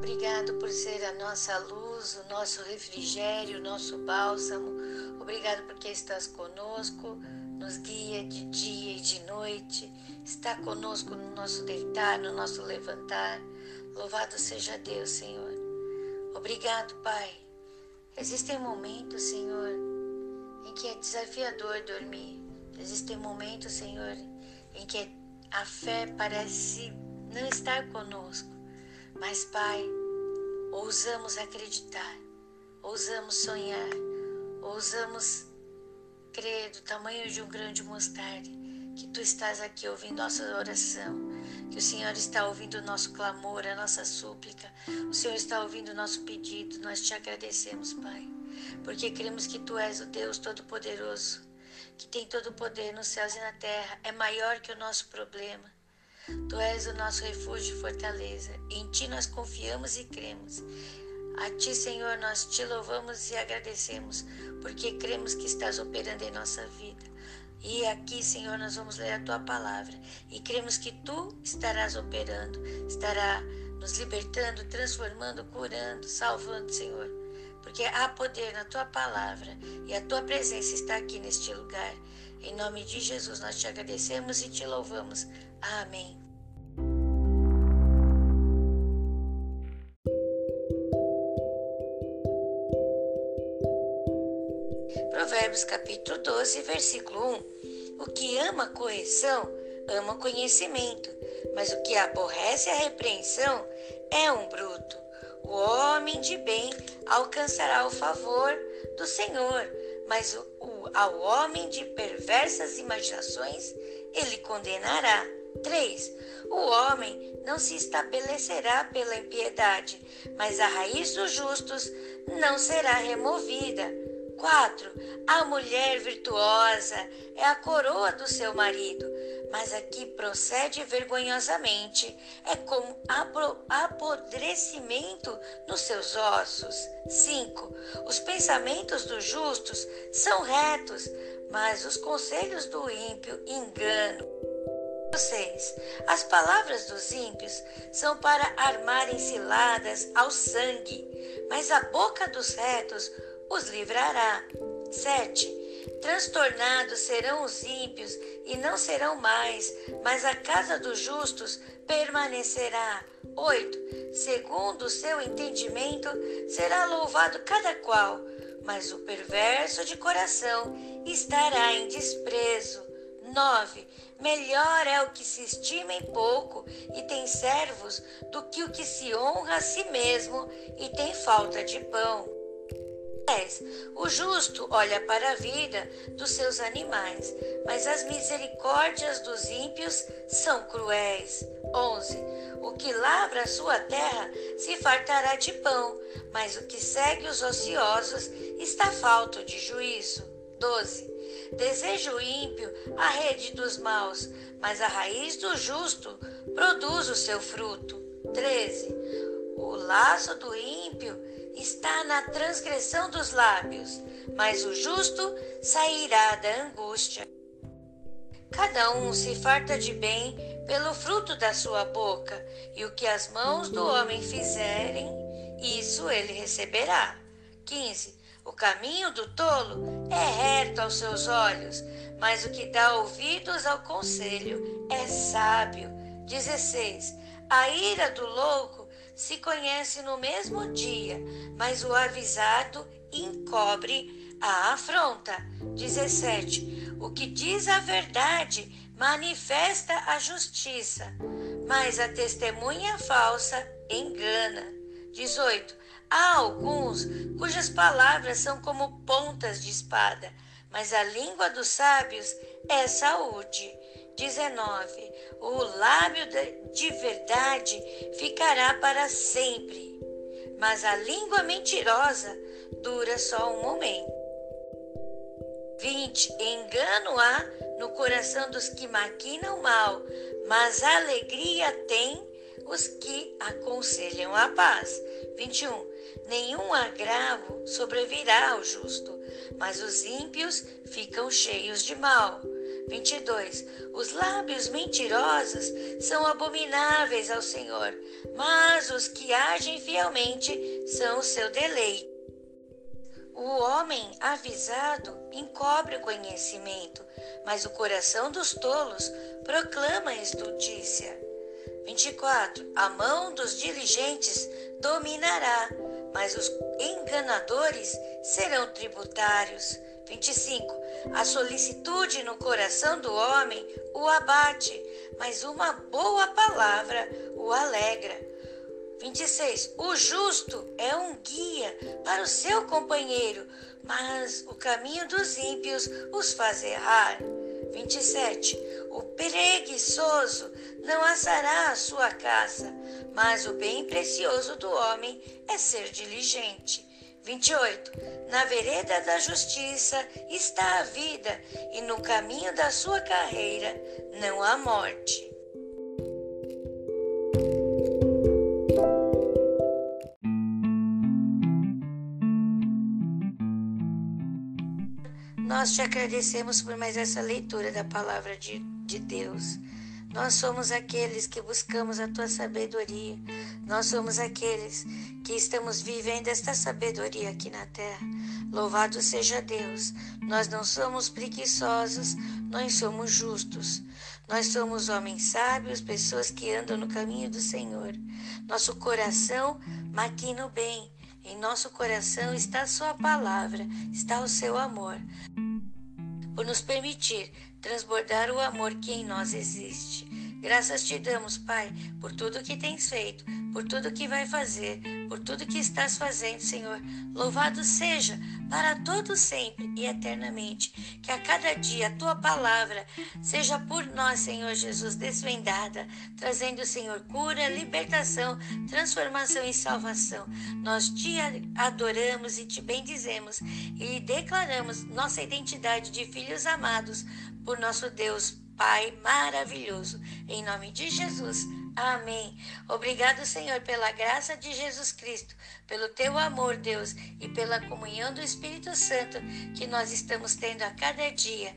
Obrigado por ser a nossa luz, o nosso refrigério, o nosso bálsamo. Obrigado porque estás conosco, nos guia de dia e de noite. Está conosco no nosso deitar, no nosso levantar. Louvado seja Deus, Senhor. Obrigado, Pai. Existem momentos, Senhor, em que é desafiador dormir. Existem momentos, Senhor, em que a fé parece não estar conosco. Mas, Pai, ousamos acreditar, ousamos sonhar, ousamos crer do tamanho de um grande mostarde que Tu estás aqui ouvindo nossa oração, que o Senhor está ouvindo o nosso clamor, a nossa súplica, o Senhor está ouvindo o nosso pedido. Nós te agradecemos, Pai, porque cremos que Tu és o Deus Todo-Poderoso, que tem todo o poder nos céus e na terra, é maior que o nosso problema. Tu és o nosso refúgio e fortaleza. Em Ti nós confiamos e cremos. A Ti, Senhor, nós te louvamos e agradecemos, porque cremos que estás operando em nossa vida. E aqui, Senhor, nós vamos ler a Tua palavra e cremos que Tu estarás operando, estará nos libertando, transformando, curando, salvando, Senhor. Porque há poder na Tua palavra e a Tua presença está aqui neste lugar. Em nome de Jesus, nós te agradecemos e te louvamos. Amém. Provérbios capítulo 12, versículo 1. O que ama correção, ama conhecimento, mas o que aborrece a repreensão é um bruto. O homem de bem alcançará o favor do Senhor, mas o, ao homem de perversas imaginações ele condenará. 3. O homem não se estabelecerá pela impiedade, mas a raiz dos justos não será removida. 4. A mulher virtuosa é a coroa do seu marido, mas a que procede vergonhosamente é como apodrecimento nos seus ossos. 5. Os pensamentos dos justos são retos, mas os conselhos do ímpio engano. 6. As palavras dos ímpios são para armarem ciladas ao sangue, mas a boca dos retos os livrará. 7. Transtornados serão os ímpios e não serão mais, mas a casa dos justos permanecerá. 8. Segundo o seu entendimento, será louvado cada qual, mas o perverso de coração estará em desprezo. 9. Melhor é o que se estima em pouco e tem servos do que o que se honra a si mesmo e tem falta de pão. 10. O justo olha para a vida dos seus animais, mas as misericórdias dos ímpios são cruéis. 11. O que lavra a sua terra se fartará de pão, mas o que segue os ociosos está falto de juízo. 12. Deseja o ímpio a rede dos maus, mas a raiz do justo produz o seu fruto. 13. O laço do ímpio está na transgressão dos lábios, mas o justo sairá da angústia. Cada um se farta de bem pelo fruto da sua boca, e o que as mãos do homem fizerem, isso ele receberá. 15. O caminho do tolo é reto aos seus olhos, mas o que dá ouvidos ao conselho é sábio. 16. A ira do louco se conhece no mesmo dia, mas o avisado encobre a afronta. 17. O que diz a verdade manifesta a justiça, mas a testemunha falsa engana. 18. Há alguns cujas palavras são como pontas de espada, mas a língua dos sábios é saúde. 19. O lábio de verdade ficará para sempre, mas a língua mentirosa dura só um momento. 20. Engano há no coração dos que maquinam mal, mas alegria tem os que aconselham a paz. 21. Nenhum agravo sobrevirá ao justo, mas os ímpios ficam cheios de mal. 22. Os lábios mentirosos são abomináveis ao Senhor, mas os que agem fielmente são o seu deleite. O homem avisado encobre o conhecimento, mas o coração dos tolos proclama a estultícia. 24. A mão dos diligentes dominará, mas os enganadores serão tributários. 25. A solicitude no coração do homem o abate, mas uma boa palavra o alegra. 26. O justo é um guia para o seu companheiro, mas o caminho dos ímpios os faz errar. 27. O preguiçoso não assará a sua casa, mas o bem precioso do homem é ser diligente. 28. Na vereda da justiça está a vida, e no caminho da sua carreira não há morte. Nós te agradecemos por mais essa leitura da palavra de, de Deus. Nós somos aqueles que buscamos a tua sabedoria. Nós somos aqueles que estamos vivendo esta sabedoria aqui na terra. Louvado seja Deus. Nós não somos preguiçosos, nós somos justos. Nós somos homens sábios, pessoas que andam no caminho do Senhor. Nosso coração maquina o bem. Em nosso coração está a Sua palavra, está o seu amor, por nos permitir transbordar o amor que em nós existe. Graças te damos, Pai, por tudo que tens feito, por tudo que vai fazer, por tudo que estás fazendo, Senhor. Louvado seja para todo sempre e eternamente. Que a cada dia a tua palavra seja por nós, Senhor Jesus, desvendada, trazendo, Senhor, cura, libertação, transformação e salvação. Nós te adoramos e te bendizemos e declaramos nossa identidade de filhos amados por nosso Deus Pai maravilhoso. Em nome de Jesus. Amém. Obrigado, Senhor, pela graça de Jesus Cristo, pelo teu amor, Deus, e pela comunhão do Espírito Santo que nós estamos tendo a cada dia.